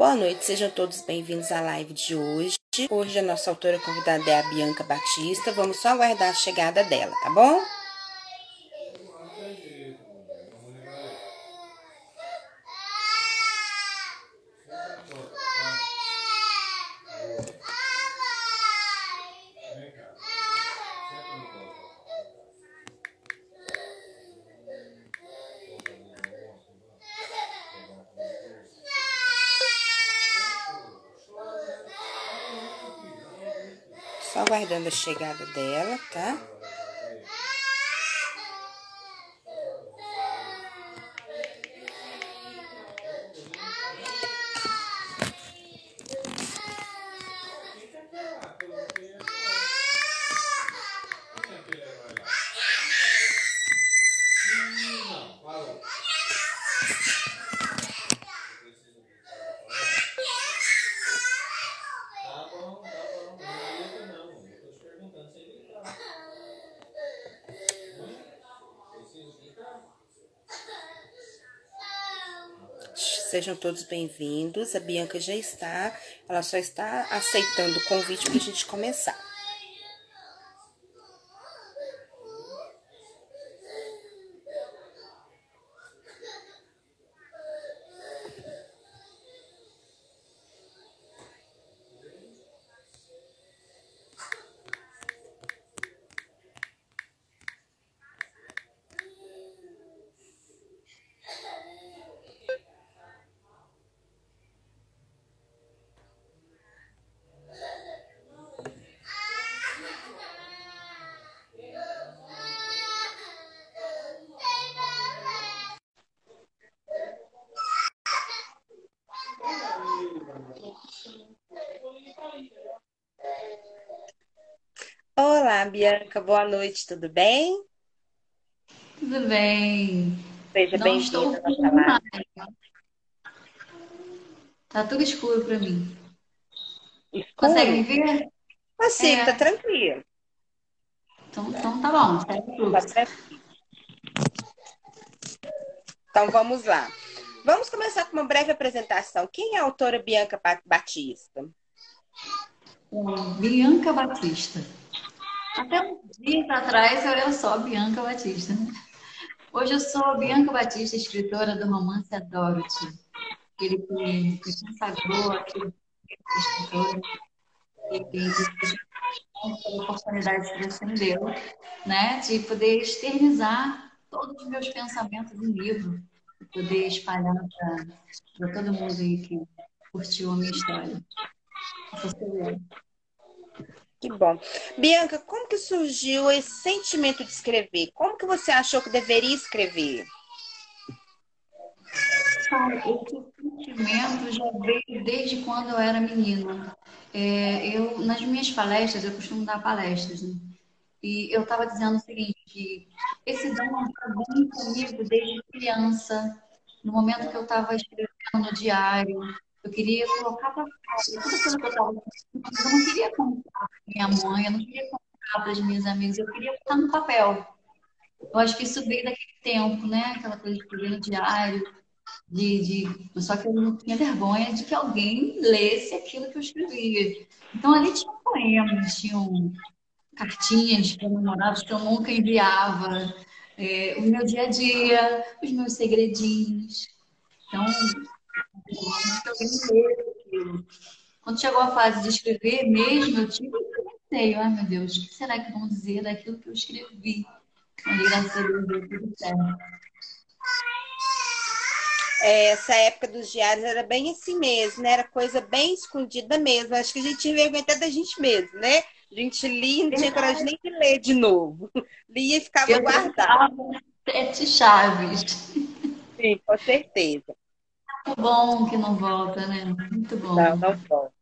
Boa noite, sejam todos bem-vindos à live de hoje. Hoje a nossa autora convidada é a Bianca Batista. Vamos só aguardar a chegada dela, tá bom? Só aguardando a chegada dela, tá? Sejam todos bem-vindos. A Bianca já está, ela só está aceitando o convite para a gente começar. Bianca, boa noite, tudo bem? Tudo bem. Seja bem-vinda à nossa live. Tá tudo escuro para mim. Consegue me Escuro? ver? Consigo, tá É. tranquilo. Então, então tá bom, Tá tudo. tranquilo. Então vamos lá. Vamos começar com uma breve apresentação. Quem é a autora Bianca Ba- Batista? Bianca Batista. Até uns dias atrás eu era só Bianca Batista. Hoje eu sou Bianca Batista, escritora do romance Adoro-te. Aquele que me consagrou, aquele escritor e a oportunidade que Deus me deu, né, de poder externizar todos os meus pensamentos em livro, poder espalhar para todo mundo aí que curtiu a minha história. Essa sou. Que bom. Bianca, como que surgiu esse sentimento de escrever? Como que você achou que deveria escrever? Esse sentimento já veio desde quando eu era menina. É, eu, nas minhas palestras, eu costumo dar palestras, né? E eu estava dizendo o seguinte, que esse dom está bem comigo desde criança, no momento que eu estava escrevendo no diário, eu queria colocar para fora tudo aquilo que eu estava sentindo, eu não queria contar para minha mãe, eu não queria contar para as minhas amigas, eu queria botar no papel. Eu acho que isso veio daquele tempo, né? Aquela coisa de escrever diário, de, de... Só que eu não tinha vergonha de que alguém lesse aquilo que eu escrevia. Então ali tinha poemas, tinham cartinhas para namorados que eu nunca enviava, é, o meu dia a dia, os meus segredinhos. Então, eu. Quando chegou a fase de escrever mesmo, eu tive receio. Ai, meu Deus, o que será que vão dizer daquilo que eu escrevi? Mas, graças a Deus, deu tudo certo. É, essa época dos diários era bem assim mesmo, né? Era coisa bem escondida mesmo. Acho que a gente tinha vergonha até da gente mesmo, né? A gente lia e não tinha coragem nem de ler de novo. Lia e ficava Eu guardado. sete chaves. Sim, com certeza. Muito bom que não volta, né? Muito bom. Não, não volta.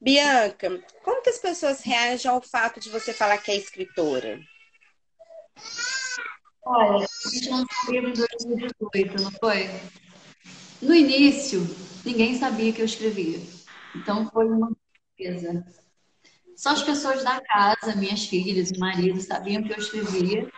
Bianca, como que as pessoas reagem ao fato de você falar que é escritora? Olha, a gente lançou o livro em 2018, não foi? No início, ninguém sabia que eu escrevia. Então foi uma surpresa. Só as pessoas da casa, minhas filhas e marido, sabiam que eu escrevia.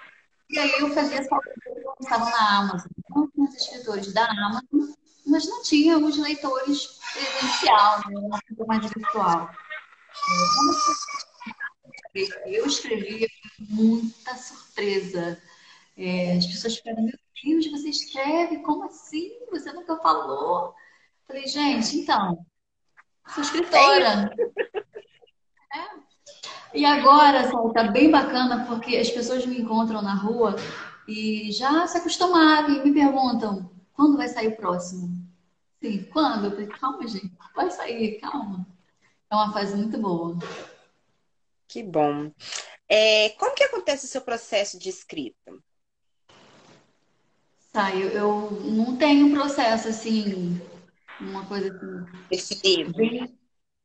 E aí eu fazia essa leitura que eu na Amazon. Então, os escritores da Amazon mas não tínhamos leitores presencial, né? uma coisa mais virtual. Eu escrevi muita surpresa. É, as pessoas ficaram, meu Deus, você escreve? Como assim? Você nunca falou? Falei, gente, então, sou escritora. É. E agora, sabe, tá bem bacana porque as pessoas me encontram na rua e já se acostumaram e me perguntam quando vai sair o próximo. Sim, quando? Eu falei, calma, gente, vai sair, calma. É uma fase muito boa. Que bom. É, como que acontece o seu processo de escrita? Tá, eu, eu não tenho processo assim, uma coisa assim. Definido. Vem,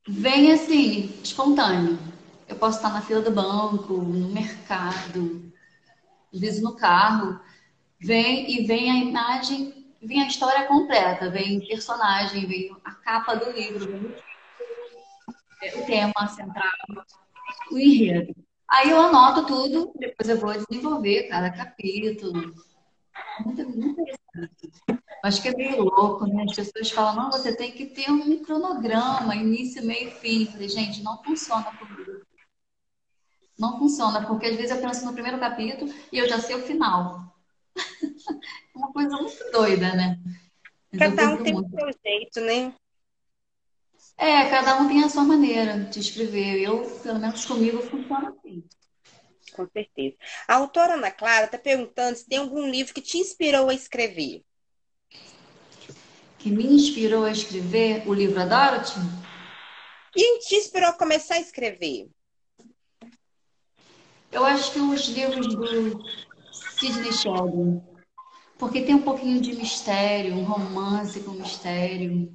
vem assim, espontâneo. Eu posso estar na fila do banco, no mercado, às vezes no carro. Vem e vem a imagem, vem a história completa, vem personagem, vem a capa do livro, vem o tema central, o enredo. Aí eu anoto tudo, depois eu vou desenvolver cada capítulo. Muito, muito interessante. Acho que é meio louco, né? As pessoas falam, não, você tem que ter um cronograma, início, meio e fim. Eu falei, gente, não funciona comigo. Não funciona, porque às vezes eu penso no primeiro capítulo e eu já sei o final. Coisa muito doida, né? Cada um tem o seu jeito, né? É, cada um tem a sua maneira de escrever. Eu, pelo menos comigo, funciona assim. Com certeza. A autora Ana Clara está perguntando se tem algum livro que te inspirou a escrever. Que me inspirou a escrever o livro A Dorothy? E te inspirou a começar a escrever? Eu acho que os livros do Sidney Sheldon. Porque tem um pouquinho de mistério, um romance com mistério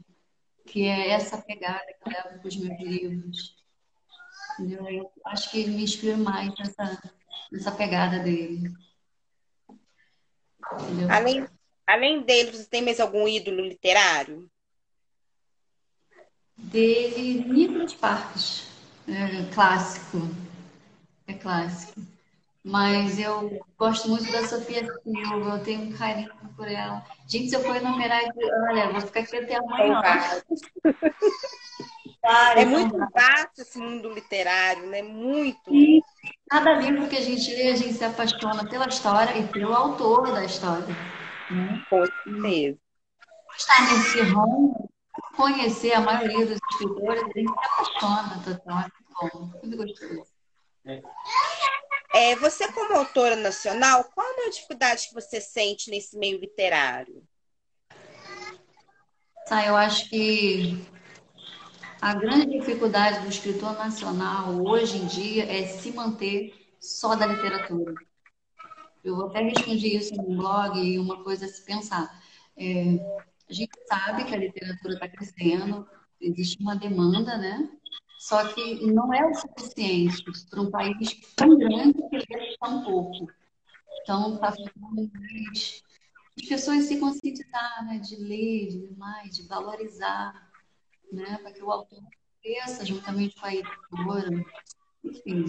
que é essa pegada que eu levo para os meus livros. Entendeu? Eu acho que ele me inspira mais nessa, nessa pegada dele. Entendeu? Além, além dele, você tem mais algum ídolo literário? Dele, Nicolas Parks. É clássico. É clássico. Mas eu gosto muito da Sofia Silva, eu tenho um carinho por ela. Gente, se eu for enumerar, olha, vou ficar aqui até amanhã. É muito vasto esse mundo literário, né? Muito. E cada livro que a gente lê, a gente se apaixona pela história e pelo autor da história. Né? Com certeza. Estar nesse ramo, conhecer a maioria dos escritores, a gente se apaixona total. É muito bom, muito gostoso. É. É, você, como autora nacional, qual a dificuldade que você sente nesse meio literário? Tá, eu acho que a grande dificuldade do escritor nacional hoje em dia é se manter só da literatura. Eu até respondi isso no blog e uma coisa a se pensar. É, a gente sabe que a literatura está crescendo, existe uma demanda, né? Só que não é o suficiente para um país tão grande que ele tão pouco. Então, está faltando as pessoas se conscientizar, né, de ler, de mais, de valorizar, né, para que o autor cresça juntamente com a editora. Enfim,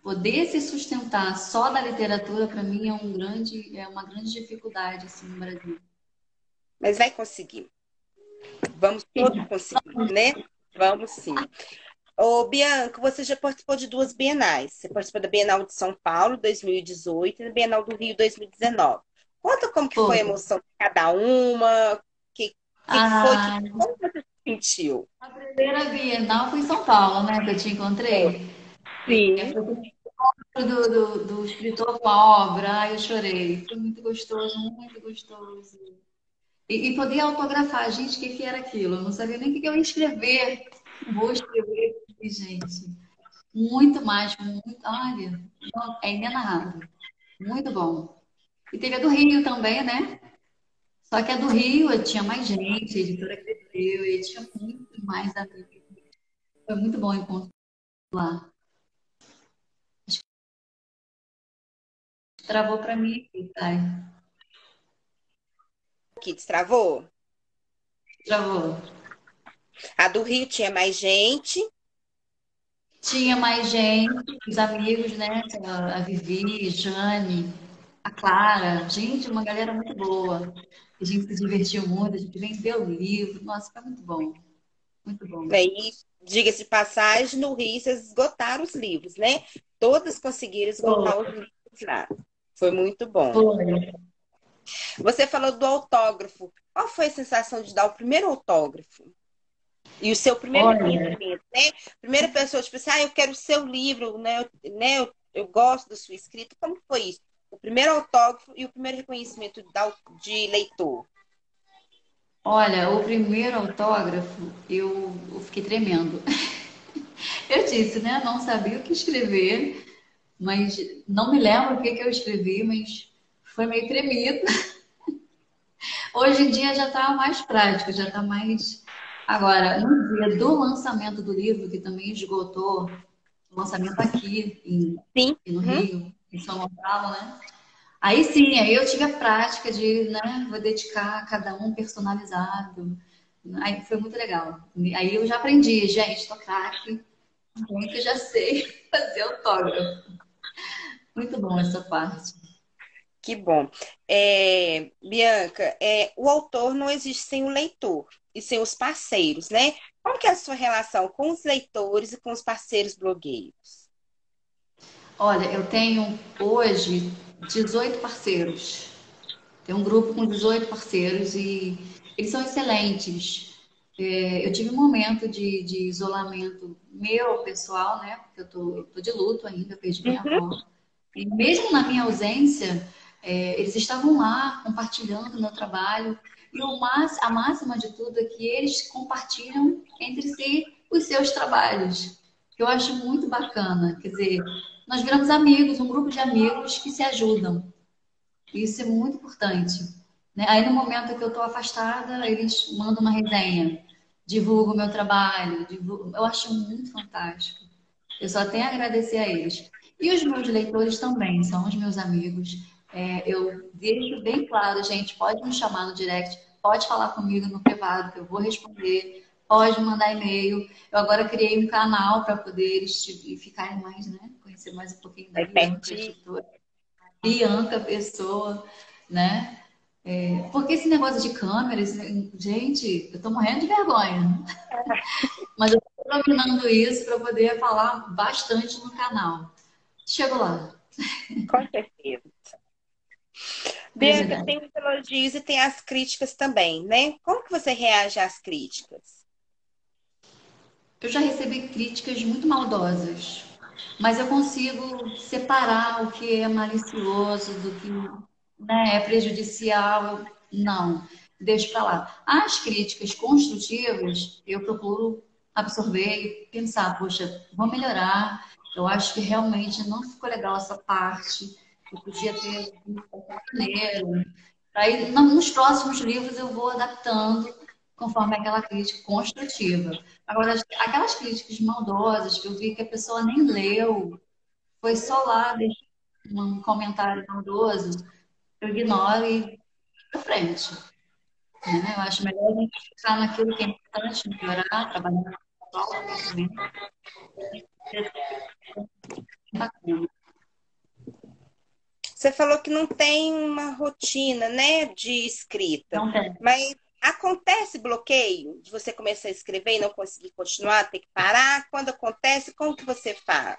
poder se sustentar só da literatura, para mim, é, um grande, é uma grande dificuldade assim, no Brasil. Mas vai conseguir. Vamos todos conseguir, né? Vamos sim. Ô, Bianca, você já participou de duas bienais. Você participou da Bienal de São Paulo, 2018, e da Bienal do Rio, 2019. Conta como que foi a emoção de cada uma, que, que ah, foi, que, como você se sentiu? A primeira Bienal foi em São Paulo, né, que eu te encontrei. Sim. Do, do, do escritor com a obra, ai, eu chorei. Foi muito gostoso, muito gostoso. E, e poder autografar, gente, o que, que era aquilo? Eu não sabia nem o que eu ia escrever. Vou escrever gente. Muito mais, muito. Olha, é inenarrável. Muito bom. E teve a do Rio também, né? Só que a do Rio tinha mais gente, a editora cresceu, e tinha muito mais amigos. Foi muito bom o encontro lá. Travou para mim aqui, Thay. Que destravou? Travou. A do Rio tinha mais gente. Tinha mais gente, os amigos, né? A Vivi, Jane, a Clara. Gente, uma galera muito boa. A gente se divertiu muito, a gente vendeu o livro. Nossa, foi muito bom. Muito bom. E, diga-se de passagem, no Rio vocês esgotaram os livros, né? Todas conseguiram esgotar foi. os livros lá. Foi muito bom. Foi. Você falou do autógrafo. Qual foi a sensação de dar o primeiro autógrafo? E o seu primeiro livro, né? Primeira pessoa, tipo assim, ah, eu quero o seu livro, né? Eu, né? Eu, eu gosto da sua escrita. Como foi isso? O primeiro autógrafo e o primeiro reconhecimento de leitor? Olha, o primeiro autógrafo, eu, eu fiquei tremendo. eu disse, né? Não sabia o que escrever, mas não me lembro o que, que eu escrevi, mas foi meio tremido. Hoje em dia já está mais prático, já está mais. Agora, no dia do lançamento do livro, que também esgotou o lançamento aqui em, sim. no uhum. Rio, em São Gonçalo, né? Aí sim, aí eu tive a prática de, né, vou dedicar a cada um personalizado. Aí foi muito legal. Aí eu já aprendi, gente, tô craque, muito já sei fazer autógrafo. Muito bom essa parte. Que bom. É, Bianca, é, o autor não existe sem o leitor e sem os parceiros, né? Qual que é a sua relação com os leitores e com os parceiros blogueiros? Olha, eu tenho hoje 18 parceiros. Tem um grupo com 18 parceiros e eles são excelentes. É, eu tive um momento de, de, isolamento meu, pessoal, né? Porque eu tô, eu tô de luto ainda, perdi minha uhum. avó. E mesmo na minha ausência, é, eles estavam lá compartilhando o meu trabalho. E o mais, a máxima de tudo é que eles compartilham entre si os seus trabalhos. Que eu acho muito bacana. Quer dizer, nós viramos amigos, um grupo de amigos que se ajudam. Isso é muito importante. Né? Aí no momento que eu estou afastada, eles mandam uma resenha, divulgam o meu trabalho. Divulgam... Eu acho muito fantástico. Eu só tenho a agradecer a eles. E os meus leitores também, são os meus amigos. É, eu deixo bem claro, gente, pode me chamar no direct, pode falar comigo no privado, que eu vou responder, pode mandar e-mail. Eu agora criei um canal para poder ficarem mais, né? Conhecer mais um pouquinho da Bianca, Bianca, pessoa, né? É, porque esse negócio de câmeras, gente, eu tô morrendo de vergonha. Mas eu tô dominando isso para poder falar bastante no canal. Chego lá. Com certeza. Bianca, tem os elogios e tem as críticas também, né? Como que você reage às críticas? Eu já recebi críticas muito maldosas, mas eu consigo separar o que é malicioso do que né, é prejudicial. Não, deixo para lá. As críticas construtivas, eu procuro absorver e pensar, poxa, vou melhorar. Eu acho que realmente não ficou legal essa parte podia ter maneiro. Aí, nos próximos livros, eu vou adaptando conforme aquela crítica construtiva. Agora, aquelas críticas maldosas que eu vi que a pessoa nem leu, foi só lá deixar um comentário maldoso, eu ignoro e para frente. Né? Eu acho melhor a gente ficar naquilo que é importante, melhorar, trabalhar na escola, Bacana. Você falou que não tem uma rotina, né, de escrita. Não tem. Mas acontece bloqueio de você começar a escrever e não conseguir continuar, ter que parar? Quando acontece, como que você faz?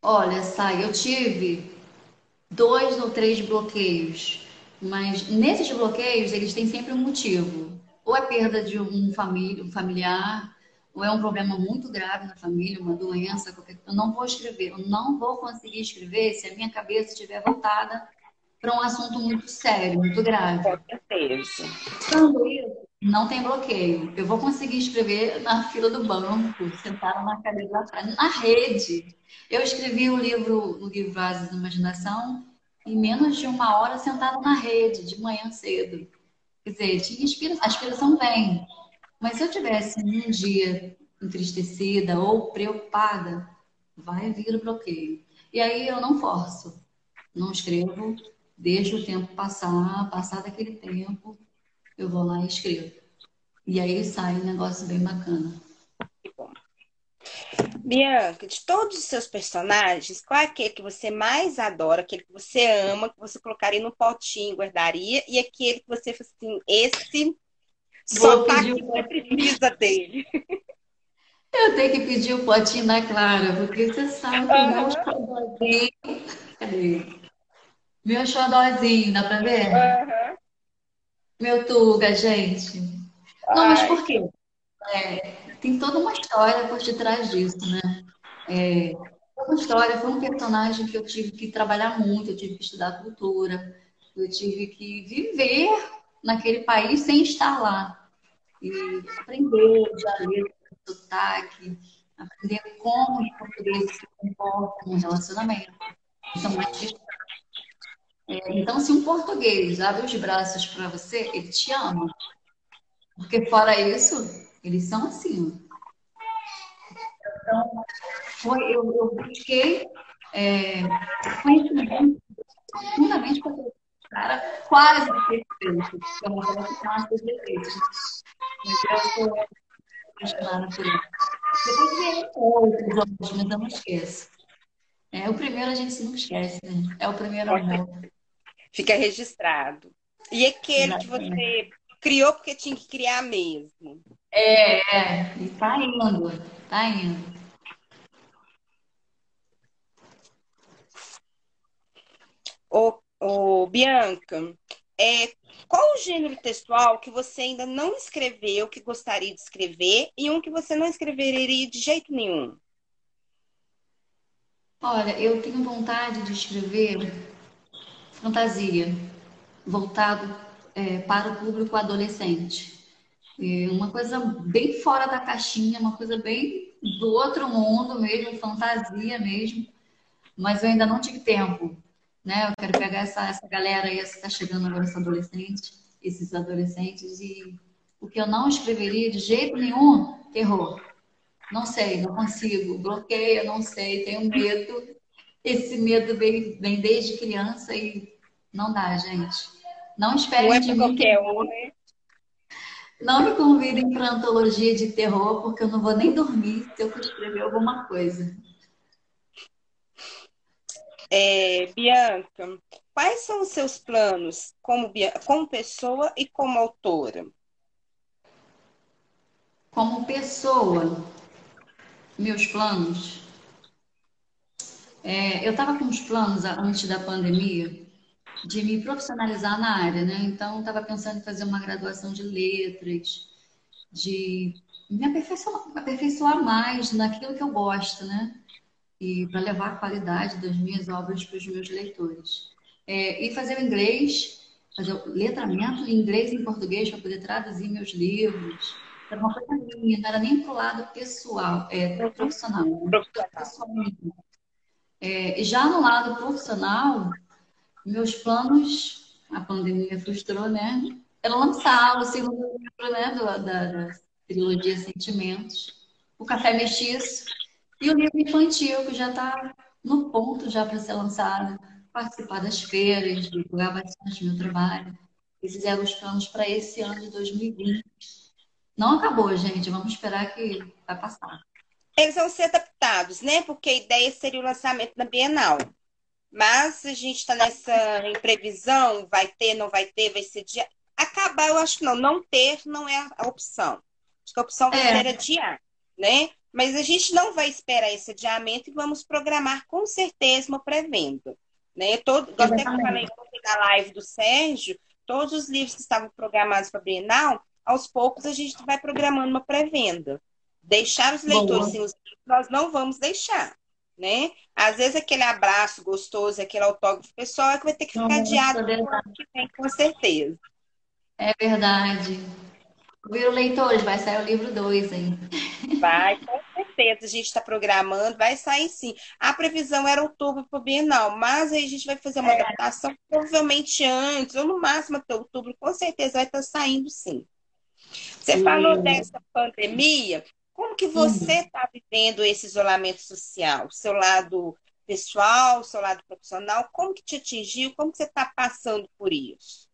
Olha, Sai, eu tive dois ou três bloqueios, mas nesses bloqueios eles têm sempre um motivo. Ou é perda de um, família, um familiar, ou é um problema muito grave na família, uma doença, qualquer... eu não vou escrever, eu não vou conseguir escrever se a minha cabeça estiver voltada para um assunto muito sério, muito grave. Com certeza. Quando isso, não tem bloqueio. Eu vou conseguir escrever na fila do banco, sentada na cadeira lá atrás, na rede. Eu escrevi o livro, o livro Vasos da Imaginação, em menos de uma hora sentada na rede, de manhã cedo. Quer dizer, tinha inspiração, a inspiração vem. Mas se eu tivesse um dia entristecida ou preocupada, vai vir o bloqueio. E aí eu não forço, não escrevo, deixo o tempo passar, passar daquele tempo, eu vou lá e escrevo. E aí sai um negócio bem bacana. Bianca, de todos os seus personagens, qual é aquele que você mais adora, aquele que você ama, que você colocaria no potinho, guardaria, e aquele que você fala assim, esse só tá aqui, você precisa dele. Eu tenho que pedir o potinho da Clara, porque você sabe que uhum. meu xodózinho. Cadê? Meu xodózinho, dá pra ver? Uhum. Meu Tuga, gente. Não, Ai. mas por quê? É, tem toda uma história por detrás disso, né? É, uma história, foi um personagem que eu tive que trabalhar muito, eu tive que estudar cultura, eu tive que viver naquele país sem estar lá. E aprender já ler o sotaque, aprender como os portugueses se comportam no relacionamento. Mais distantes. É, então, se um português abre os braços para você, ele te ama. Porque fora isso, eles são assim. Então, foi, eu, eu busquei é, conhecimento profundamente para o cara quase perfeito. Eu não vou ficar mais defeitos. Apaixonada por ele. Depois vem outros mas eu não esqueço. É, o primeiro a gente nunca esquece, né? É o primeiro amor. Fica registrado. E aquele Exatamente. que você criou porque tinha que criar mesmo. É, é. E tá indo, tá indo. Ô, ô, Bianca, é, qual o gênero textual que você ainda não escreveu, que gostaria de escrever, e um que você não escreveria de jeito nenhum? Olha, eu tenho vontade de escrever fantasia, voltado é, para o público adolescente. É uma coisa bem fora da caixinha, uma coisa bem do outro mundo mesmo, fantasia mesmo, mas eu ainda não tive tempo, né? Eu quero pegar essa, essa galera aí que está chegando agora, esse adolescente, esses adolescentes, e o que eu não escreveria de jeito nenhum, terror. Não sei, não consigo, bloqueio, não sei, tenho medo. Esse medo vem, vem desde criança e não dá, gente. Não esperem não é de mim. Um, né? Não me convidem para antologia de terror, porque eu não vou nem dormir se eu escrever alguma coisa. É, Bianca, quais são os seus planos como, como pessoa e como autora? Como pessoa, meus planos. É, eu estava com uns planos antes da pandemia de me profissionalizar na área, né? Então, estava pensando em fazer uma graduação de letras, de me aperfeiçoar, aperfeiçoar mais naquilo que eu gosto, né? E para levar a qualidade das minhas obras para os meus leitores. É, e fazer o inglês, fazer o letramento em inglês e em português para poder traduzir meus livros. Era uma coisa minha, não era nem para o lado pessoal, é, profissional. Né? Profissional. É, já no lado profissional, meus planos, a pandemia frustrou, né? Era lançar o segundo livro né, da, da trilogia Sentimentos, o Café Mestiço e o livro infantil, que já está no ponto já para ser lançado, participar das feiras, divulgar bastante meu trabalho. Esses eram os planos para esse ano de 2020. Não acabou, gente. Vamos esperar que vai passar. Eles vão ser adaptados, né? Porque a ideia seria o lançamento na Bienal. Mas a gente está nessa imprevisão, vai ter, não vai ter, vai ser dia. Acabar, eu acho que não. Não ter não é a opção. Acho que a opção vai é. ser adiar, né? Mas a gente não vai esperar esse adiamento e vamos programar com certeza uma pré-venda. Né? Todo, até que eu falei na live do Sérgio, todos os livros que estavam programados para a Bienal, aos poucos a gente vai programando uma pré-venda. Deixar os leitores sem os livros, nós não vamos deixar né? Às vezes aquele abraço gostoso, aquele autógrafo pessoal é que vai ter que ficar Nossa, adiado no ano que vem, com certeza. É verdade. Viram, leitores? Vai sair o livro 2 aí. Vai, com certeza. A gente está programando, vai sair sim. A previsão era outubro para o Bienal, mas aí a gente vai fazer uma é. adaptação provavelmente antes, ou no máximo até outubro, com certeza vai estar tá saindo sim. Você sim. falou dessa pandemia, como que você está vivendo esse isolamento social? Seu lado pessoal, seu lado profissional, como que te atingiu? Como que você está passando por isso?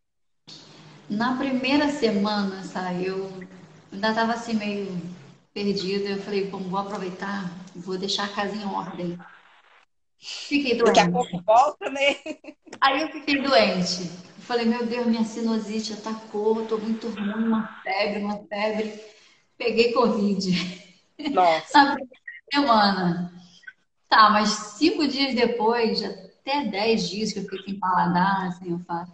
Na primeira semana, sabe, eu ainda estava assim meio perdida. Eu falei, bom, vou aproveitar, vou deixar a casa em ordem. Fiquei doente. Daqui a pouco volta, né? Aí eu fiquei doente. Falei, meu Deus, minha sinusite atacou, tô muito ruim, uma febre, uma febre. Peguei Covid. Nossa. Na primeira semana. Tá, mas cinco dias depois, até dez dias que eu fiquei sem paladar, sem olfato,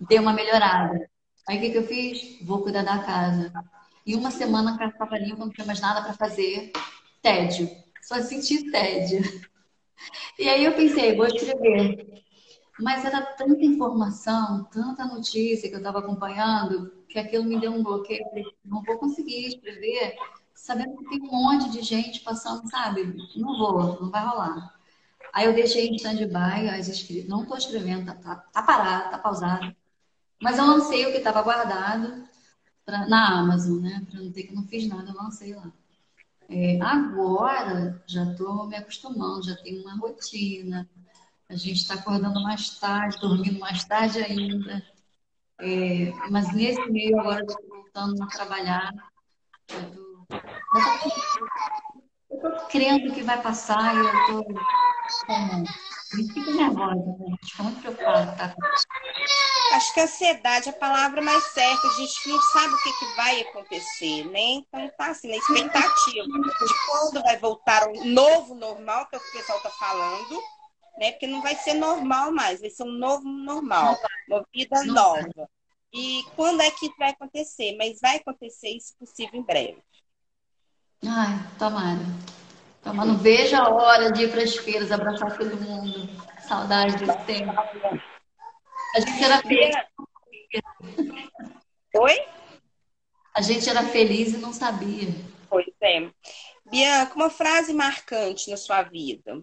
deu uma melhorada. Aí o que, que eu fiz? Vou cuidar da casa. E uma semana a casa estava limpa, não tinha mais nada para fazer. Tédio. Só senti tédio. E aí eu pensei, vou escrever. Mas era tanta informação, tanta notícia que eu estava acompanhando, que aquilo me deu um bloqueio. não vou conseguir escrever, sabendo que tem um monte de gente passando, sabe? Não vou, não vai rolar. Aí eu deixei em stand-by. Não estou escrevendo, tá, tá, tá, parado, tá pausado. Mas eu lancei o que estava guardado pra, na Amazon, né? Para não ter que não fiz nada, eu lancei lá. É, agora já estou me acostumando, já tenho uma rotina. A gente está acordando mais tarde, dormindo mais tarde ainda. É, mas nesse meio agora estou voltando a trabalhar. Eu estou crendo que vai passar e eu estou. Fico nervosa, né? Estou muito preocupada. Tá? Acho que a ansiedade é a palavra mais certa. A gente não sabe o que, que vai acontecer, né? Então tá assim, na expectativa de quando vai voltar o novo normal, que é o que o pessoal tá falando né? Porque não vai ser normal mais, vai ser um novo normal, uma vida nova. E quando é que vai acontecer? Mas vai acontecer isso possível em breve. Ai, tomara. Tomara. Não vejo a hora de ir para as feiras, abraçar todo mundo. Saudade desse tempo. A gente era feliz. Oi? A gente era feliz e não sabia. Pois é. Bianca, uma frase marcante na sua vida.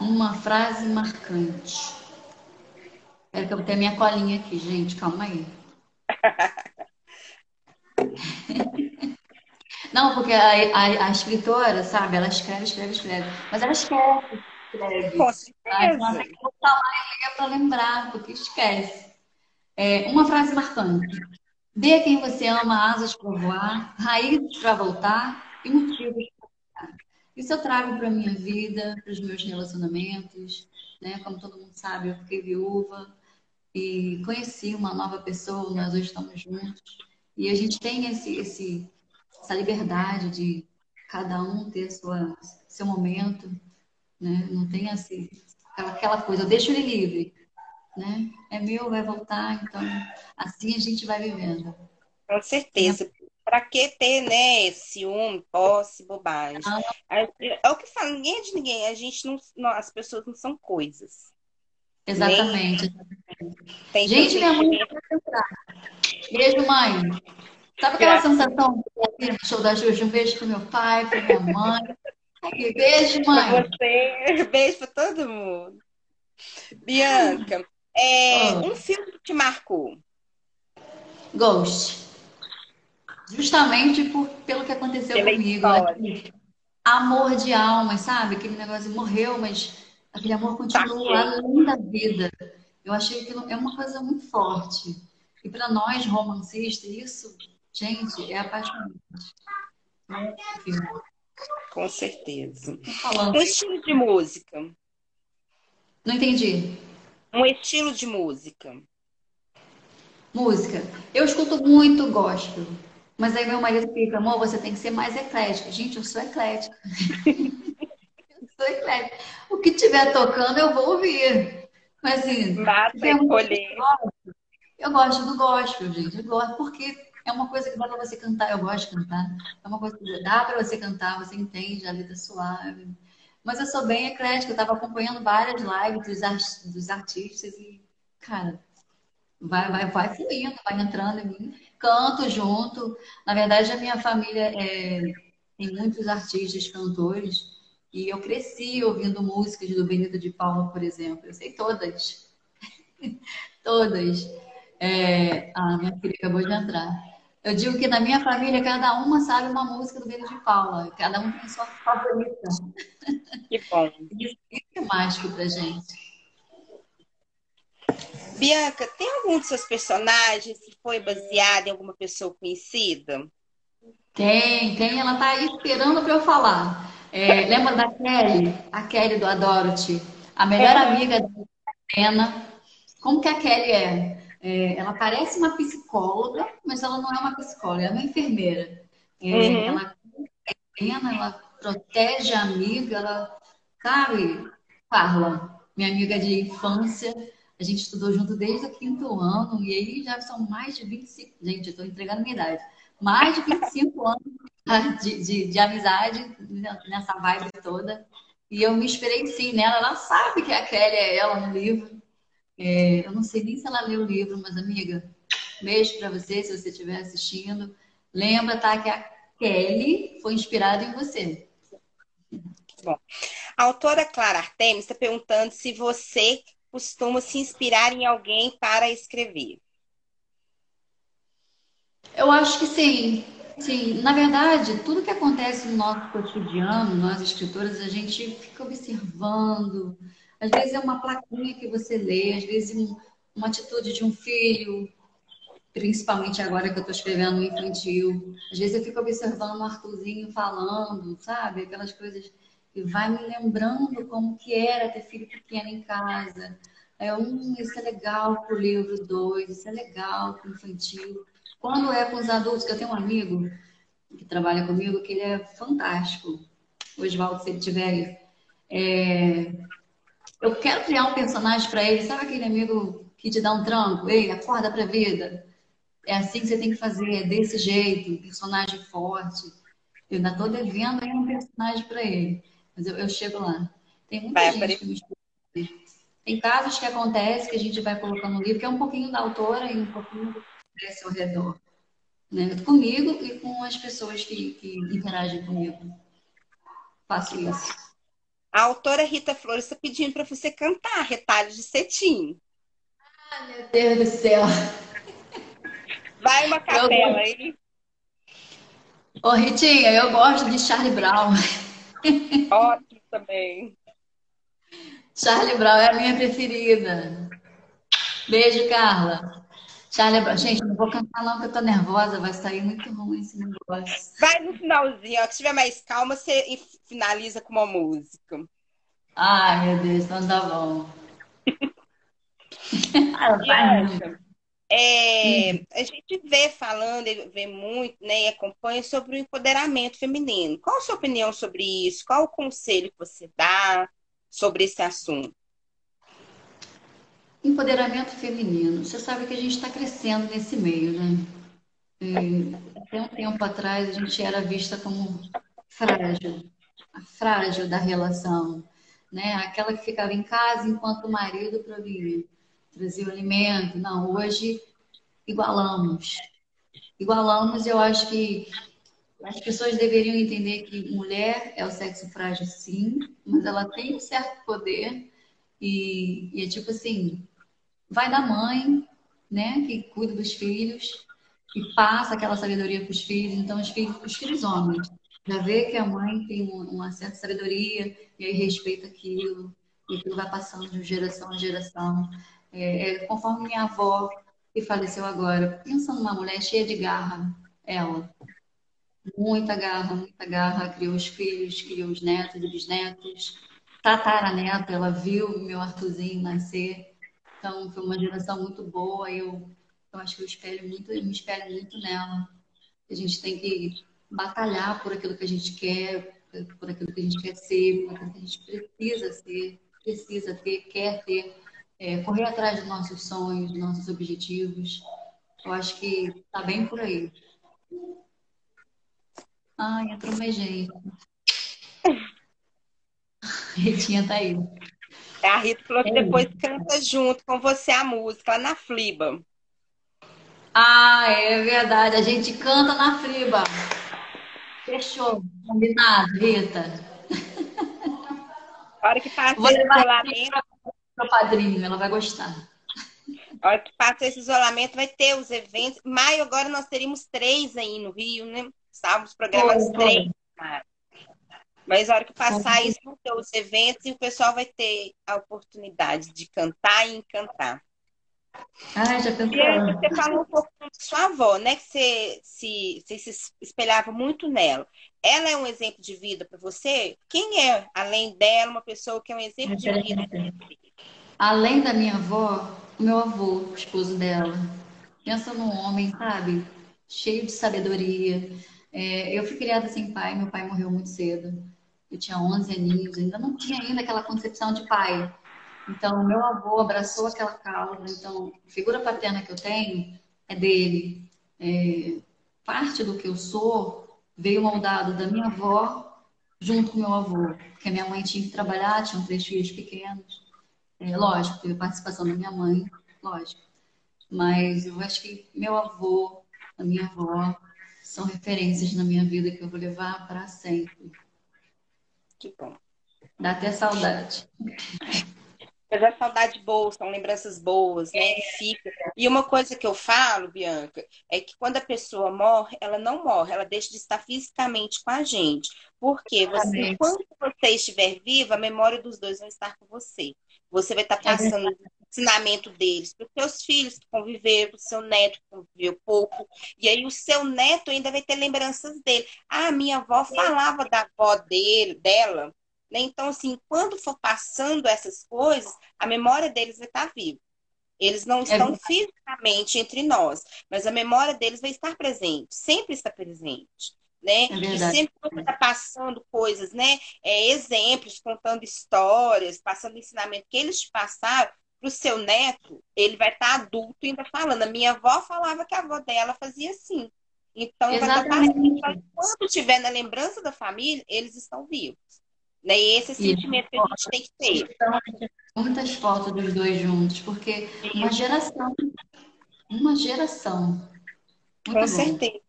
Uma frase marcante. Espera que eu ter minha colinha aqui, gente. Calma aí. Não, porque a, a, a, escritora, sabe, ela escreve, escreve, escreve. Mas ela esquece, escreve. Com certeza. Ela tem que voltar lá e ler para lembrar, porque esquece. É, uma frase marcante. Dê a quem você ama asas para voar, raízes para voltar e motivos isso eu trago para a minha vida, para os meus relacionamentos. Né? Como todo mundo sabe, eu fiquei viúva e conheci uma nova pessoa, nós hoje estamos juntos. E a gente tem esse, esse, essa liberdade de cada um ter sua, seu momento. Né? Não tem assim, aquela coisa, eu deixo ele livre. Né? É meu, vai voltar, então assim a gente vai vivendo. Com certeza. Para que ter, né, ciúme, posse, bobagem? Ah. É o que fala, ninguém é de ninguém, a gente não, não as pessoas não são coisas. Exatamente. Tem gente, minha mãe Beijo, mãe. Sabe aquela Graças. sensação de no show da Juju? Um beijo pro meu pai, pra minha mãe. Beijo, mãe. Pra você. Beijo pra todo mundo. Bianca, é, oh. um filme que te marcou? Ghost. Justamente por, pelo que aconteceu Pela comigo. Né? Amor de alma, sabe? Aquele negócio morreu, mas aquele amor continua tá além da vida. Eu achei que é uma coisa muito forte. E para nós, romancistas, isso, gente, é apaixonante. Com certeza. Um estilo de música. Não entendi. Um estilo de música. Música. Eu escuto muito gospel. Mas aí meu marido fica, amor, você tem que ser mais eclética. Gente, eu sou eclética. eu sou eclética. O que estiver tocando, eu vou ouvir. Mas assim, escolher. Eu gosto do gospel, gente. Eu gosto porque é uma coisa que dá para você cantar. Eu gosto de cantar. É uma coisa que dá para você cantar, você entende a letra suave. Mas eu sou bem eclética. Eu estava acompanhando várias lives dos, art dos artistas e, cara, vai, vai, vai fluindo, vai entrando em mim canto junto. Na verdade, a minha família é, tem muitos artistas, cantores, e eu cresci ouvindo músicas do Benito de Paula, por exemplo. Eu sei todas. todas. É... Ah, minha filha acabou de entrar. Eu digo que na minha família, cada uma sabe uma música do Benito de Paula. Cada um tem sua favorita. Que bom. Isso, isso é mágico pra gente. Bianca, tem algum dos seus personagens que foi baseado em alguma pessoa conhecida? Tem, tem, ela tá aí esperando para eu falar. É, lembra da Kelly? A Kelly do Adoro-te. A melhor amiga da Helena. Como que a Kelly é? É? Ela parece uma psicóloga, mas ela não é uma psicóloga, é uma enfermeira. É, uhum. Ela Helena, ela protege a amiga, ela. Sabe, Carla, minha amiga de infância, a gente estudou junto desde o quinto ano, e aí já são mais de 25. Gente, eu estou entregando minha idade. Mais de 25 anos de, de, de amizade nessa vibe toda. E eu me inspirei sim nela. Ela sabe que a Kelly é ela no livro. É, eu não sei nem se ela leu o livro, mas amiga, beijo para você se você estiver assistindo. Lembra, tá, que a Kelly foi inspirada em você. Bom, a autora Clara Artemis está perguntando se você costuma se inspirar em alguém para escrever? Eu acho que sim. Sim, na verdade, tudo que acontece no nosso cotidiano, nós escritoras, a gente fica observando. Às vezes é uma plaquinha que você lê, às vezes um, uma atitude de um filho, principalmente agora que eu estou escrevendo infantil. Às vezes eu fico observando o Arthurzinho falando, sabe? Aquelas coisas e vai me lembrando como que era ter filho pequeno em casa. É um, isso é legal para o livro dois, isso é legal para o infantil. Quando é com os adultos, que eu tenho um amigo que trabalha comigo, que ele é fantástico. O Oswaldo, se ele tiver aí. É... Eu quero criar um personagem para ele. Sabe aquele amigo que te dá um tranco? Ei, acorda para a vida. É assim que você tem que fazer, é desse jeito, um personagem forte. Eu ainda estou devendo aí um personagem para ele. Mas eu, eu chego lá. Tem muita vai gente que me Tem casos que acontecem que a gente vai colocando no livro, que é um pouquinho da autora e um pouquinho do que acontece ao redor. Né? Comigo e com as pessoas que, que interagem comigo. Faço isso. A autora Rita Flores está pedindo para você cantar Retalhos de Cetim. Ah, meu Deus do céu! Vai uma capela aí. Ô, Ritinha, eu gosto de Charlie Brown. Ótimo também. Charlie Brown é a minha preferida. Beijo, Carla. Charlie Brown. Gente, não vou cantar não, porque eu tô nervosa. Vai sair muito ruim esse negócio. Vai no finalzinho, ó. Que tiver mais calma, você finaliza com uma música. Ai, meu Deus, então tá bom. ah, é, a gente vê falando, vê muito, né, e acompanha sobre o empoderamento feminino. Qual a sua opinião sobre isso? Qual o conselho que você dá sobre esse assunto? Empoderamento feminino. Você sabe que a gente está crescendo nesse meio, né? E até um tempo atrás a gente era vista como frágil, a frágil da relação, né? Aquela que ficava em casa enquanto o marido provia trazer o alimento. Não, hoje igualamos. Igualamos, eu acho que as pessoas deveriam entender que mulher é o sexo frágil, sim, mas ela tem um certo poder e, e é tipo assim, vai da mãe, né, que cuida dos filhos e passa aquela sabedoria para os filhos. Então, os filhos, os filhos homens, já vê que a mãe tem uma certa sabedoria e aí respeita aquilo e aquilo vai passando de geração em geração. É, é, conforme minha avó, que faleceu agora, pensa numa mulher cheia de garra, ela. Muita garra, muita garra, criou os filhos, criou os netos e bisnetos. Tataraneto, ela viu meu Arthurzinho nascer. Então, foi uma geração muito boa. Eu, eu acho que eu espelho muito, eu me espelho muito nela. A gente tem que batalhar por aquilo que a gente quer, por aquilo que a gente quer ser, por aquilo que a gente precisa ser, precisa ter, quer ter é, correr atrás dos nossos sonhos, dos nossos objetivos. Eu acho que tá bem por aí. Ai, entrou mais gente. Ritinha tá aí. É, a Rita falou que é depois canta junto com você a música lá na Fliba. Ah, é verdade. A gente canta na Fliba. Fechou. Combinado, Rita. A hora que passa o isolamento, meu padrinho, ela vai gostar. A hora que passa esse isolamento, vai ter os eventos. Maio, agora nós teríamos três aí no Rio, né? Estávamos programados três. Mas a hora que passar isso, vão ter os eventos e o pessoal vai ter a oportunidade de cantar e encantar. Ai, já pensou. Você falou um pouco da sua avó, né? Que você se, você se espelhava muito nela. Ela é um exemplo de vida para você? Quem é, além dela, uma pessoa que é um exemplo de vida? Além da minha avó, o meu avô, o esposo dela. Pensa num homem, sabe? Cheio de sabedoria. É, eu fui criada sem pai, meu pai morreu muito cedo. Eu tinha 11 aninhos, ainda não tinha ainda aquela concepção de pai. Então, meu avô abraçou aquela causa. Então, a figura paterna que eu tenho é dele. É, parte do que eu sou veio moldado da minha avó junto com meu avô, porque a minha mãe tinha que trabalhar, tinham três filhos pequenos. É, lógico, teve participação da minha mãe, lógico. Mas eu acho que meu avô, a minha avó, são referências na minha vida que eu vou levar para sempre. Que bom. Dá até saudade. Mas é saudade boa, são lembranças boas, né? Que fica. E uma coisa que eu falo, Bianca, é que quando a pessoa morre, ela não morre, ela deixa de estar fisicamente com a gente. Porque você, enquanto você estiver viva, a memória dos dois vai estar com você. Você vai estar passando o ensinamento deles para os seus filhos que conviveram, para o seu neto que conviveu pouco. E aí o seu neto ainda vai ter lembranças dele. Ah, minha avó falava da avó dele, dela né? Então, assim, quando for passando essas coisas, a memória deles vai estar viva. Eles não é estão é fisicamente entre nós, mas a memória deles vai estar presente, sempre está presente. Né? É e sempre quando está passando coisas, né? É, exemplos, contando histórias, passando ensinamento que eles te passaram para o seu neto, ele vai estar adulto e ainda falando. A minha avó falava que a avó dela fazia assim. Então, Exatamente. quando estiver na lembrança da família, eles estão vivos. Né? E esse sentimento que a gente tem que ter. Muitas fotos dos dois juntos, porque uma geração. Uma geração. Muito Com bom. certeza.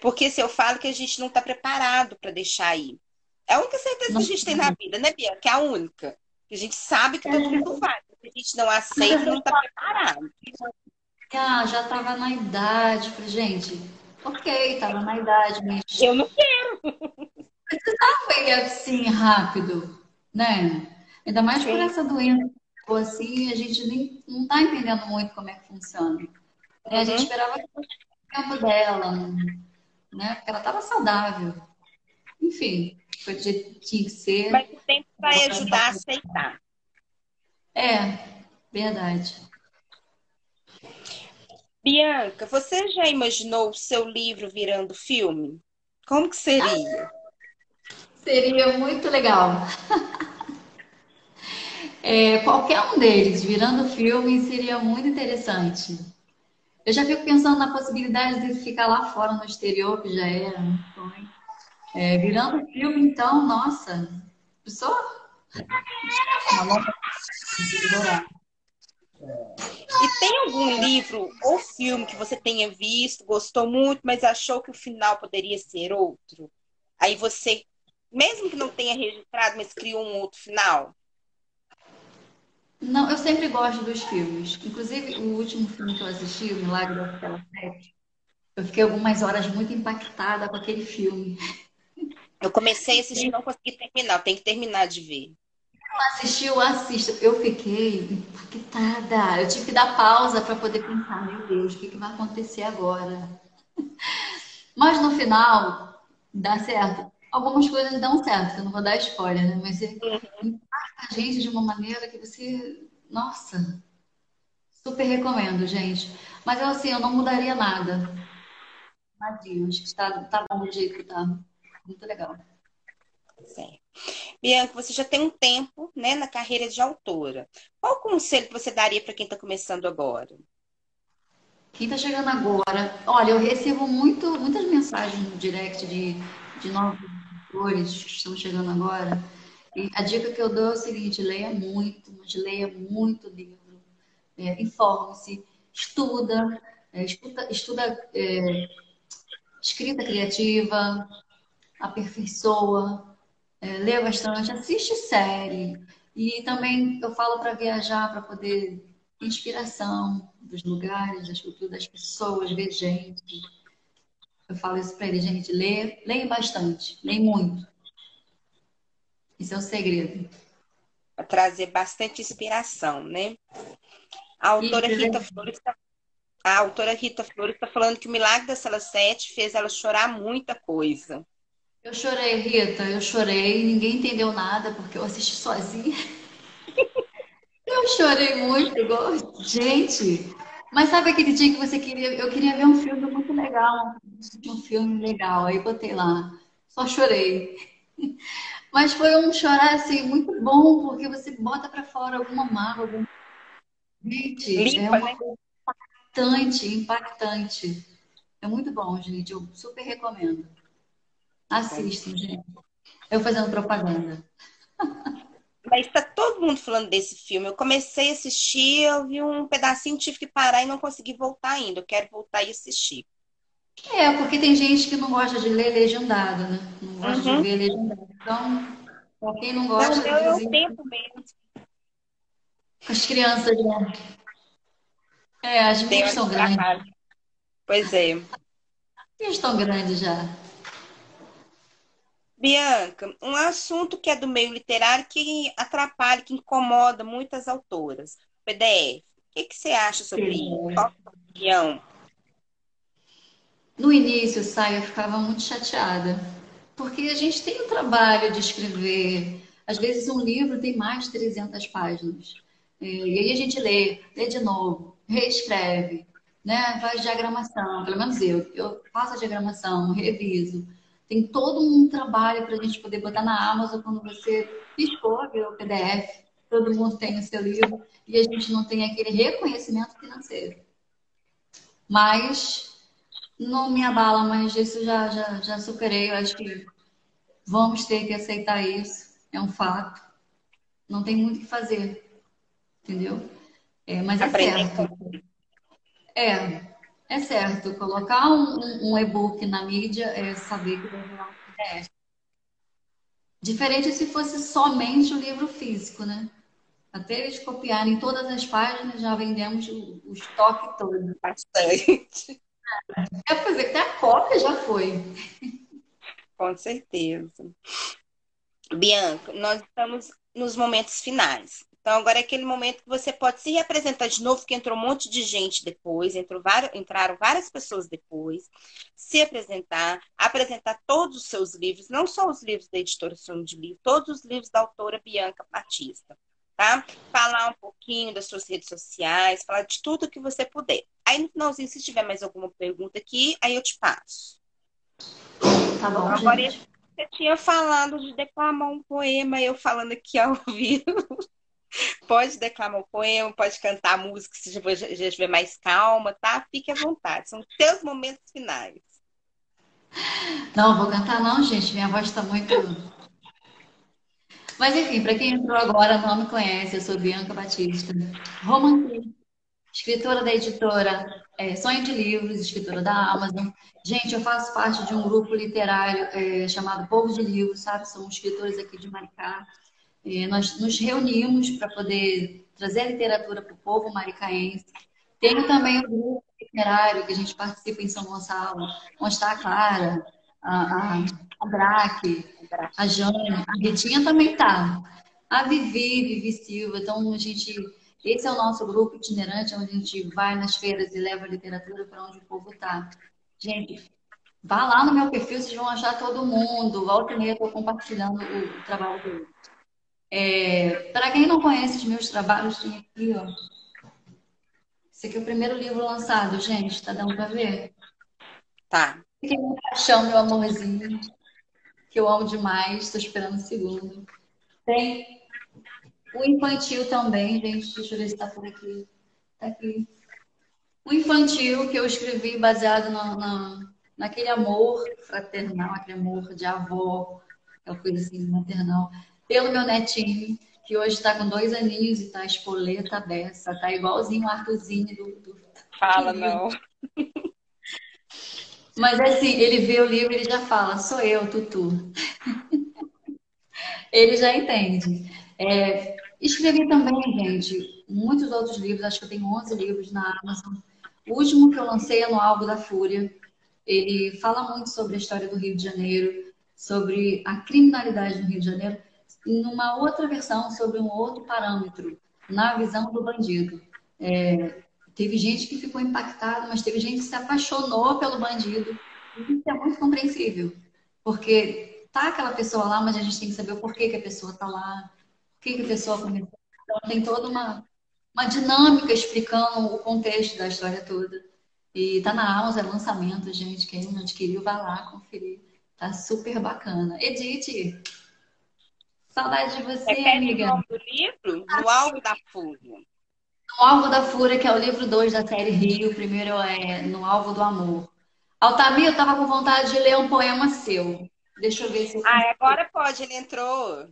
Porque se eu falo que a gente não está preparado para deixar aí. É a única certeza que a gente tem na vida, né, Bia? Que é a única. A gente sabe que todo é. mundo faz. A gente não aceita, não está preparado. Ah, já estava na idade. Falei, gente, ok, estava na idade, mas. Eu não quero. precisava ir assim rápido, né? Ainda mais Sim. por essa doença assim, a gente nem não está entendendo muito como é que funciona. Uhum. A gente uhum. esperava que fosse o tempo dela, né? Porque ela estava saudável. Enfim, foi do jeito que tinha que ser. Mas o tempo vai ajudar a aceitar. É, verdade. Bianca, você já imaginou o seu livro virando filme? Como que seria? Seria muito legal. É, qualquer um deles virando filme seria muito interessante. Eu já fico pensando na possibilidade de ficar lá fora no exterior, que já era sonho. É, virando filme, então, nossa, pessoa. E tem algum livro ou filme que você tenha visto, gostou muito, mas achou que o final poderia ser outro? Aí você mesmo que não tenha registrado, mas criou um outro final? Não, eu sempre gosto dos filmes. Inclusive, o último filme que eu assisti, O Milagre da Tela 7, eu fiquei algumas horas muito impactada com aquele filme. Eu comecei a assistir e não consegui terminar. Tem que terminar de ver. Não assistiu, assista. Eu fiquei impactada. Eu tive que dar pausa para poder pensar, meu Deus, o que, que vai acontecer agora? Mas no final, dá certo algumas coisas dão certo, eu não vou dar spoiler, né? Mas ele impacta a gente de uma maneira que você. Nossa! Super recomendo, gente. Mas eu, assim, eu não mudaria nada. Nadinho, acho que está tá bom do jeito que tá. Muito legal. Sim. Bianca, você já tem um tempo né, na carreira de autora. Qual conselho você daria para quem está começando agora? Quem está chegando agora, olha, eu recebo muito, muitas mensagens no direct de, de novos leitores que estão chegando agora. E a dica que eu dou é o seguinte: leia muito, mas leia muito livro. É, Informe-se, estuda, é, estuda, estuda é, escrita criativa, aperfeiçoa, é, lê bastante, assiste série. E também eu falo para viajar, para poder inspiração dos lugares, das culturas das pessoas, ver gente. Eu falo isso para ele, gente, lê, leia bastante, leia muito. Isso é o segredo. Para trazer bastante inspiração, né? A autora Rita Flores está a autora Rita Flores está falando que o milagre da Sala 7 fez ela chorar muita coisa. Eu chorei, Rita, eu chorei, ninguém entendeu nada porque eu assisti sozinha. eu chorei muito, gente. Mas sabe aquele dia que você queria? Eu queria ver um filme muito legal, um filme legal, aí botei lá, só chorei. Mas foi um chorar assim muito bom porque você bota para fora alguma mágoa, gente, Limpa, é uma né? impactante, impactante. É muito bom, gente. Eu super recomendo. Assistam, gente. Eu fazendo propaganda. Mas está todo mundo falando desse filme. Eu comecei a assistir, eu vi um pedacinho, tive que parar e não consegui voltar ainda. Eu quero voltar e assistir. É, porque tem gente que não gosta de ler legendado, né? Não gosta uhum. de ver legendado. Então, pra quem não gosta... Não, é o tempo mesmo. As crianças, né? É, as minhas estão grandes. Pois é. Eles estão grandes já. Bianca, um assunto que é do meio literário que atrapalha, que incomoda muitas autoras. PDF. O que, que você acha sobre Sim. isso? Qual a sua opinião? No início, sai, eu ficava muito chateada. Porque a gente tem o trabalho de escrever. Às vezes um livro tem mais de 300 páginas. E aí a gente lê, lê de novo reescreve, né? faz diagramação, pelo menos eu, eu faço a diagramação, reviso. Tem todo um trabalho para a gente poder botar na Amazon quando você piscou, virou PDF, todo mundo tem o seu livro e a gente não tem aquele reconhecimento financeiro. Mas não me abala, mas isso já, já, já superei. Eu acho que vamos ter que aceitar isso, é um fato. Não tem muito o que fazer, entendeu? É, mas é certo. É, é certo. Colocar um, um e-book na mídia é saber que vai virar um PDF. Diferente se fosse somente o livro físico, né? Até eles copiarem todas as páginas, já vendemos o, o estoque todo. Bastante. É fazer até a cópia já foi. Com certeza. Bianca, nós estamos nos momentos finais. Então, agora é aquele momento que você pode se representar de novo, que entrou um monte de gente depois, entrou várias, entraram várias pessoas depois, se apresentar, apresentar todos os seus livros, não só os livros da editora Sonho de Livro, todos os livros da autora Bianca Batista, tá? Falar um pouquinho das suas redes sociais, falar de tudo que você puder. Aí no finalzinho, se tiver mais alguma pergunta aqui, aí eu te passo. Tá bom, Agora, gente. você tinha falado de declamar um poema, eu falando aqui ao vivo. Pode declamar o poema, pode cantar a música se já estiver mais calma, tá? Fique à vontade. São seus momentos finais. Não, vou cantar não, gente. Minha voz está muito. Mas enfim, para quem entrou agora não me conhece, eu sou Bianca Batista, romance, escritora da editora é, Sonho de Livros, escritora da Amazon. Gente, eu faço parte de um grupo literário é, chamado Povo de Livros, sabe? São escritores aqui de Maricá. É, nós nos reunimos para poder trazer a literatura para o povo maricaense. Tenho também o grupo literário que a gente participa em São Gonçalo, onde está a Clara, a, a, a Braque, a Jane, a Ritinha também está. A Vivi, Vivi Silva. Então, a gente. Esse é o nosso grupo itinerante, onde a gente vai nas feiras e leva a literatura para onde o povo está. Gente, vá lá no meu perfil, vocês vão achar todo mundo. Volta e meia, estou compartilhando o, trabalho dele. É, para quem não conhece os meus trabalhos, tem aqui, ó. Esse aqui é o primeiro livro lançado, gente. Tá dando para ver? Tá. Fiquei no paixão, meu amorzinho. Que eu amo demais. Estou esperando um segundo. Tem o infantil também, gente. Deixa eu ver se tá por aqui. Tá aqui. O infantil que eu escrevi baseado na, na, naquele amor fraternal, aquele amor de avó, aquela coisa assim, maternal pelo meu netinho, que hoje está com dois aninhos e está espoleta dessa, tá igualzinho o Arthurzinho do. do... Fala, não. Mas assim, ele vê o livro e ele já fala, sou eu, Tutu. ele já entende. É, escrevi também, gente, muitos outros livros, acho que eu tenho 11 livros na Amazon. O último que eu lancei é no Algo da Fúria. Ele fala muito sobre a história do Rio de Janeiro, sobre a criminalidade no Rio de Janeiro numa outra versão sobre um outro parâmetro, na visão do bandido. É, teve gente que ficou impactada, mas teve gente que se apaixonou pelo bandido. Isso é muito compreensível, porque tá aquela pessoa lá, mas a gente tem que saber o porquê que a pessoa tá lá, por que, que a pessoa começou. Então tem toda uma, uma dinâmica explicando o contexto da história toda. E tá na Amazon, é lançamento, gente. Quem não adquiriu, vai lá conferir. Tá super bacana. Edith, saudade de você, é amiga. O livro? No Alvo da Fúria. No Alvo da Fúria, que é o livro 2 da série Rio. O primeiro é No Alvo do Amor. Altamir, eu tava com vontade de ler um poema seu. Deixa eu ver se eu... Ah, agora pode, ele entrou.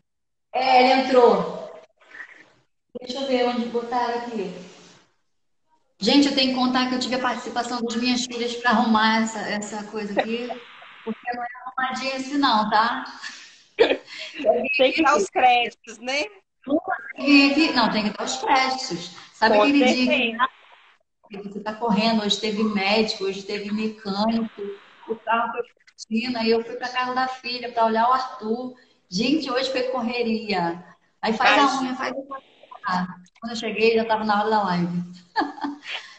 É, ele entrou. Deixa eu ver onde botaram aqui. Gente, eu tenho que contar que eu tive a participação das minhas filhas para arrumar essa, essa coisa aqui, porque não é arrumadinha assim, não, tá? Tem que dar os créditos, né? Não, tem que dar os créditos. Sabe Com aquele dia que você está correndo, hoje teve médico, hoje teve mecânico, o carro foi piscina, e eu fui para casa da filha para olhar o Arthur. Gente, hoje foi correria. Aí faz a unha, faz a Quando eu cheguei, já estava na hora da live.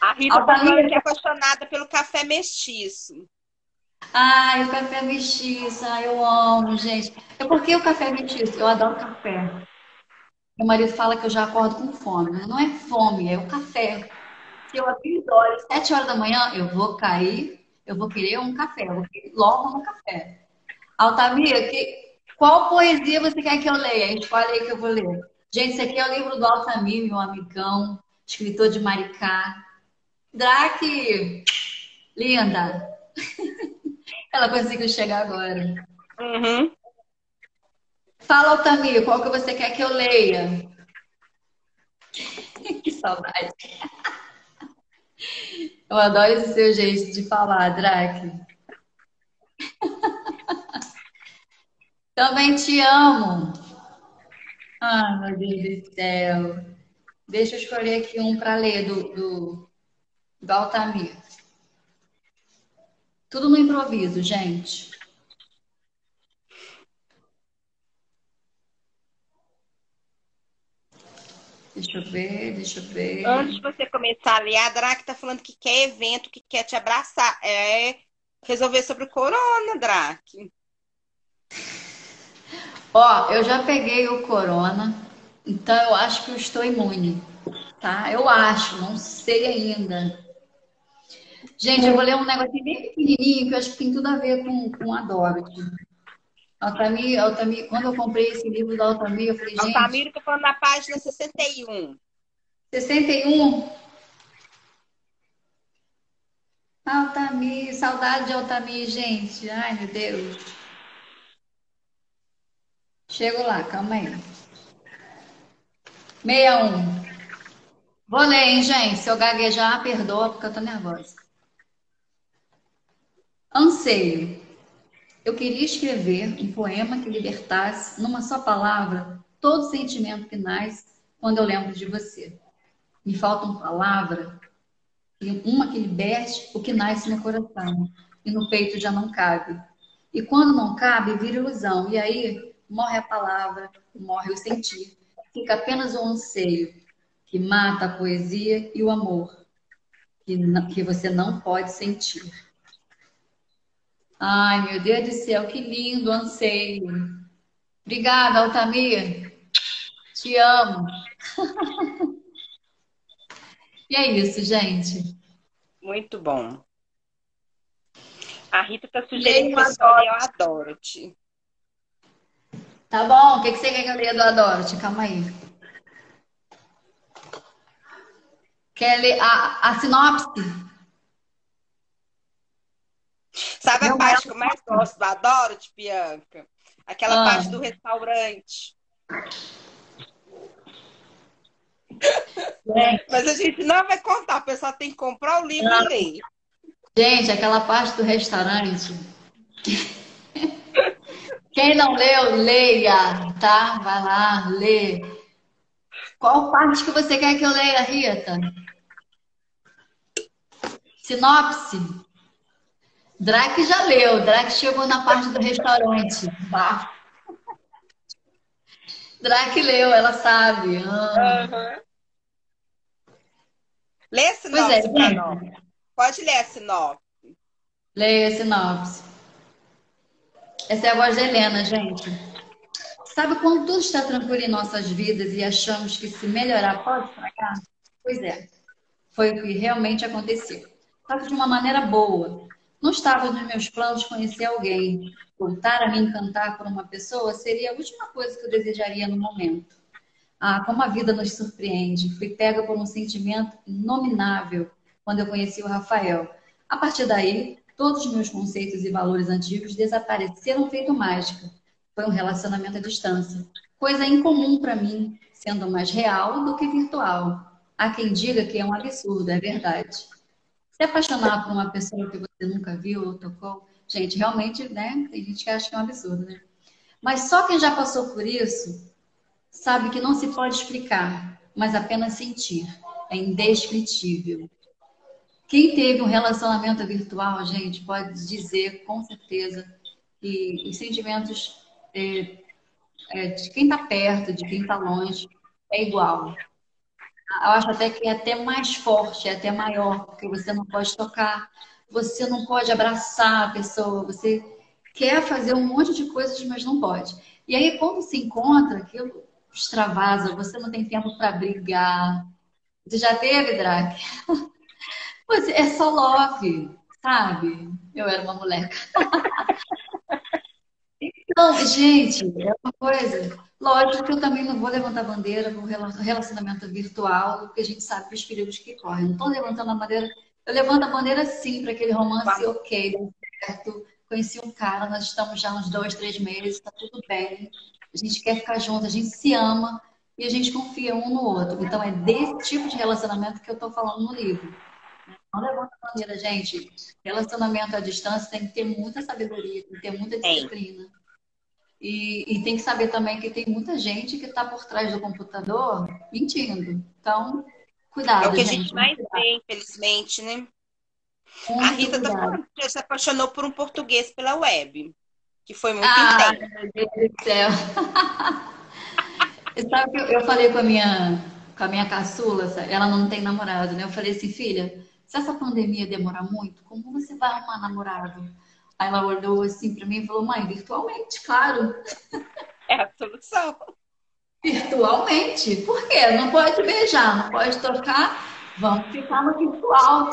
A Rita tá falando que é apaixonada pelo café mestiço. Ai, o café mestiço, ai, eu amo, gente. É porque o café mestiço, eu adoro café. Meu marido fala que eu já acordo com fome. Não é fome, é o café. Se eu abrir os olhos sete horas da manhã, eu vou cair, eu vou querer um café, eu vou querer logo um café. Altamira, que, qual poesia você quer que eu leia? Escolhe aí que eu vou ler. Gente, esse aqui é o livro do Altamir, meu amigão, escritor de Maricá. Drake, linda. Ela conseguiu chegar agora. Uhum. Fala, Altamir, qual que você quer que eu leia? que saudade. Eu adoro esse seu jeito de falar, Drake. Também te amo. Ai, meu Deus do céu. Deixa eu escolher aqui um para ler do, do, do Altamir. Tudo no improviso, gente. Deixa eu ver, deixa eu ver. Antes de você começar a ler, a Drac tá falando que quer evento, que quer te abraçar. É resolver sobre o corona, Drac. Ó, eu já peguei o corona, então eu acho que eu estou imune, tá? Eu acho, não sei ainda. Gente, eu vou ler um negocinho bem pequenininho que eu acho que tem tudo a ver com, com a Dorothy. Altamir, Altamir, quando eu comprei esse livro da Altamir, eu falei, gente... Altamir, tô falando na página 61. 61? Altamir, saudade de Altamir, gente. Ai, meu Deus. Chego lá, calma aí. 61. Vou ler, hein, gente? Se eu gaguejar, perdoa, porque eu tô nervosa. Anseio. Eu queria escrever um poema que libertasse, numa só palavra, todo sentimento que nasce quando eu lembro de você. Me faltam palavras, uma que liberte o que nasce no coração, e no peito já não cabe. E quando não cabe, vira ilusão, e aí morre a palavra, morre o sentir. Fica apenas o anseio, que mata a poesia e o amor, que, que você não pode sentir. Ai, meu Deus do céu, que lindo anseio. Obrigada, Altamir. Te amo. e é isso, gente. Muito bom. A Rita está sugerindo que eu ler a Dorothy. Tá bom, o que, que você quer que eu leia do Adorte? Calma aí. Quer ler a, a sinopse? Sabe a parte que eu mais gosto do Adorte, Bianca? Aquela ah. parte do restaurante. É. Mas a gente não vai contar, o pessoal tem que comprar o livro e ler. Gente, aquela parte do restaurante. Quem não leu, leia, tá? Vai lá, lê. Qual parte que você quer que eu leia, Rita? Sinopse? Drake já leu. Drake chegou na parte do restaurante. Bah. Drake leu, ela sabe. Ah. Uhum. Lê a sinopse é, para nós. Pode ler a sinopse. Leia a sinopse. Essa é a voz da Helena, gente. Sabe quando tudo está tranquilo em nossas vidas e achamos que se melhorar pode estragar? Pois é, foi o que realmente aconteceu. Só que de uma maneira boa. Não estava nos meus planos conhecer alguém. Voltar a me encantar por uma pessoa seria a última coisa que eu desejaria no momento. Ah, como a vida nos surpreende. Fui pega por um sentimento inominável quando eu conheci o Rafael. A partir daí, todos os meus conceitos e valores antigos desapareceram feito mágica. Foi um relacionamento à distância. Coisa incomum para mim, sendo mais real do que virtual. Há quem diga que é um absurdo, é verdade. Se apaixonar por uma pessoa que você nunca viu ou tocou, gente, realmente, né? Tem gente que acha que é um absurdo, né? Mas só quem já passou por isso sabe que não se pode explicar, mas apenas sentir. É indescritível. Quem teve um relacionamento virtual, gente, pode dizer com certeza que os sentimentos é, é, de quem está perto, de quem está longe, é igual. Eu acho até que é até mais forte, é até maior, porque você não pode tocar, você não pode abraçar a pessoa, você quer fazer um monte de coisas, mas não pode. E aí, quando se encontra, aquilo extravasa, você não tem tempo para brigar. Você já teve? Você é só love, sabe? Eu era uma moleca. Então, gente, é uma coisa. Lógico que eu também não vou levantar bandeira com relacionamento virtual, porque a gente sabe os perigos que correm. Não estou levantando a bandeira. Eu levanto a bandeira sim para aquele romance ok, deu certo. Conheci um cara, nós estamos já uns dois, três meses, está tudo bem a gente quer ficar junto, a gente se ama e a gente confia um no outro. Então é desse tipo de relacionamento que eu estou falando no livro. Não levanta a bandeira, gente. Relacionamento à distância tem que ter muita sabedoria, tem que ter muita disciplina. E, e, tem que saber também que tem muita gente que está por trás do computador mentindo. Então, cuidado. É o que gente, a gente mais vê, infelizmente, né? Muito a Rita tá se apaixonou por um português pela web que foi muito ah, intenso. Meu Deus do céu. Sabe que eu, falei com a minha com a minha caçula, ela não tem namorado, né? Eu falei assim, filha, se essa pandemia demorar muito, como você vai arrumar namorado? Aí ela olhou assim para mim e falou, mãe, virtualmente, claro. É a solução. Virtualmente. Por quê? Não pode beijar, não pode tocar, vamos ficar no virtual.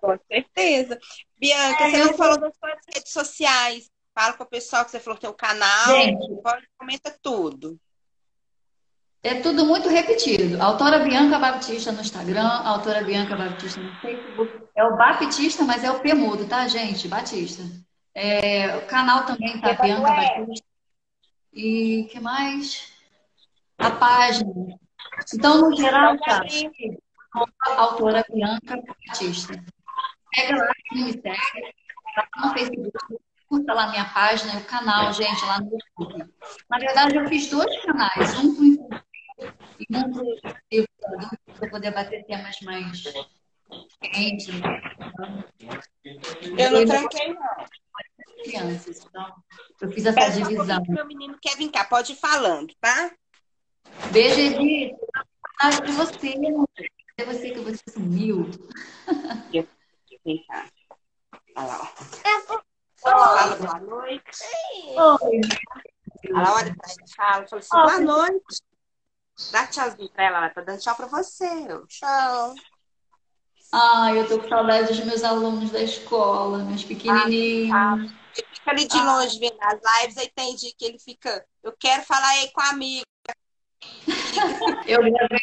Com certeza. Bianca, é, você não falou das suas redes sociais. Fala com o pessoal que você falou que tem o canal. Gente, pode, comenta tudo. É tudo muito repetido. Autora Bianca Baptista no Instagram, autora Bianca Baptista no Facebook. É o Baptista, mas é o P mudo, tá, gente? Batista. É, o canal também tá Bianca é. Baptista. E que mais? A página. Então, no geral, tá. Autora Bianca Batista. Pega lá, me segue. Tá no Facebook, curta lá minha página e o canal, gente, lá no YouTube. Na verdade, eu fiz dois canais, um para e um para para poder bater temas mais quentes. Eu não tranquei, não. Crianças, então, eu fiz essa Peço divisão. Meu menino quer vir cá, pode ir falando, tá? Beijo, Edith. Saudade de você. É você que você sumiu. Vem cá. Olha lá, ó. Fala boa noite. Oi. A hora que a gente fala, falou assim, boa noite. Dá tchauzinho pra ela, ela tá dando tchau pra você. Tchau. Ai, eu tô com saudade dos meus alunos da escola, meus pequenininhos. Ah, tá. Ele fica ali de longe vendo as lives, aí tem dia que ele fica, eu quero falar aí com a amiga. eu gravei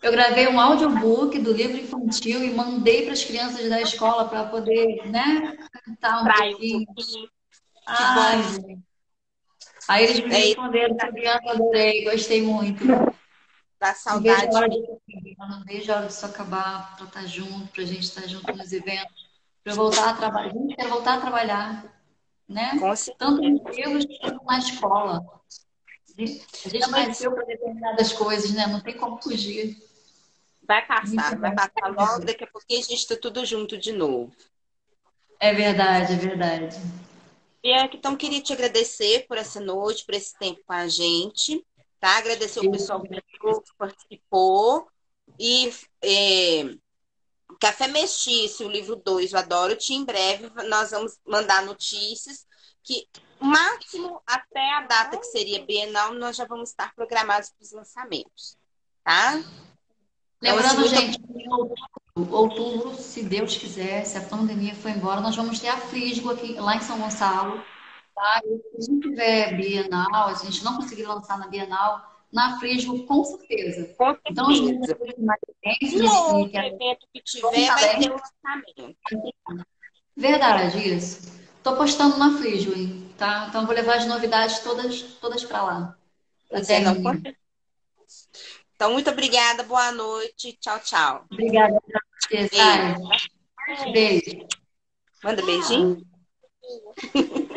eu gravei um audiobook do livro infantil e mandei para as crianças da escola para poder, né, cantar um Trai pouquinho. Um Ai, Aí eles me responderam, Fabiana, adorei, gostei muito. Dá saudade. Vejo a hora disso acabar, para estar tá junto, para a gente estar tá junto nos eventos, para eu voltar a trabalhar. A gente quer voltar a trabalhar, né? Tanto nos livros quanto na escola. A gente nasceu para determinadas coisas, né? Não tem como fugir. Vai passar, vai passar logo, daqui a pouquinho a gente está tudo junto de novo. É verdade, é verdade. Bianca, então queria te agradecer por essa noite, por esse tempo com a gente. tá? Agradecer o pessoal que participou. E é, Café Mestiço, o livro 2, eu adoro te. Em breve nós vamos mandar notícias que máximo até a data que seria Bienal, nós já vamos estar programados para os lançamentos, tá? Lembrando, então, gente, em outubro, se Deus quiser, se a pandemia for embora, nós vamos ter a Frisgo aqui lá em São Gonçalo. Tá? E se a gente tiver Bienal, a gente não conseguir lançar na Bienal, na Frisgo, com certeza. Com certeza. Então, os mais um outro evento que tiver vai ter lançamento. Verdade, isso. Estou postando na Frisgo, hein? Tá? Então, vou levar as novidades todas, todas para lá. Até não então, muito obrigada, boa noite. Tchau, tchau. Obrigada. Beijo. Beijo. Manda beijinho.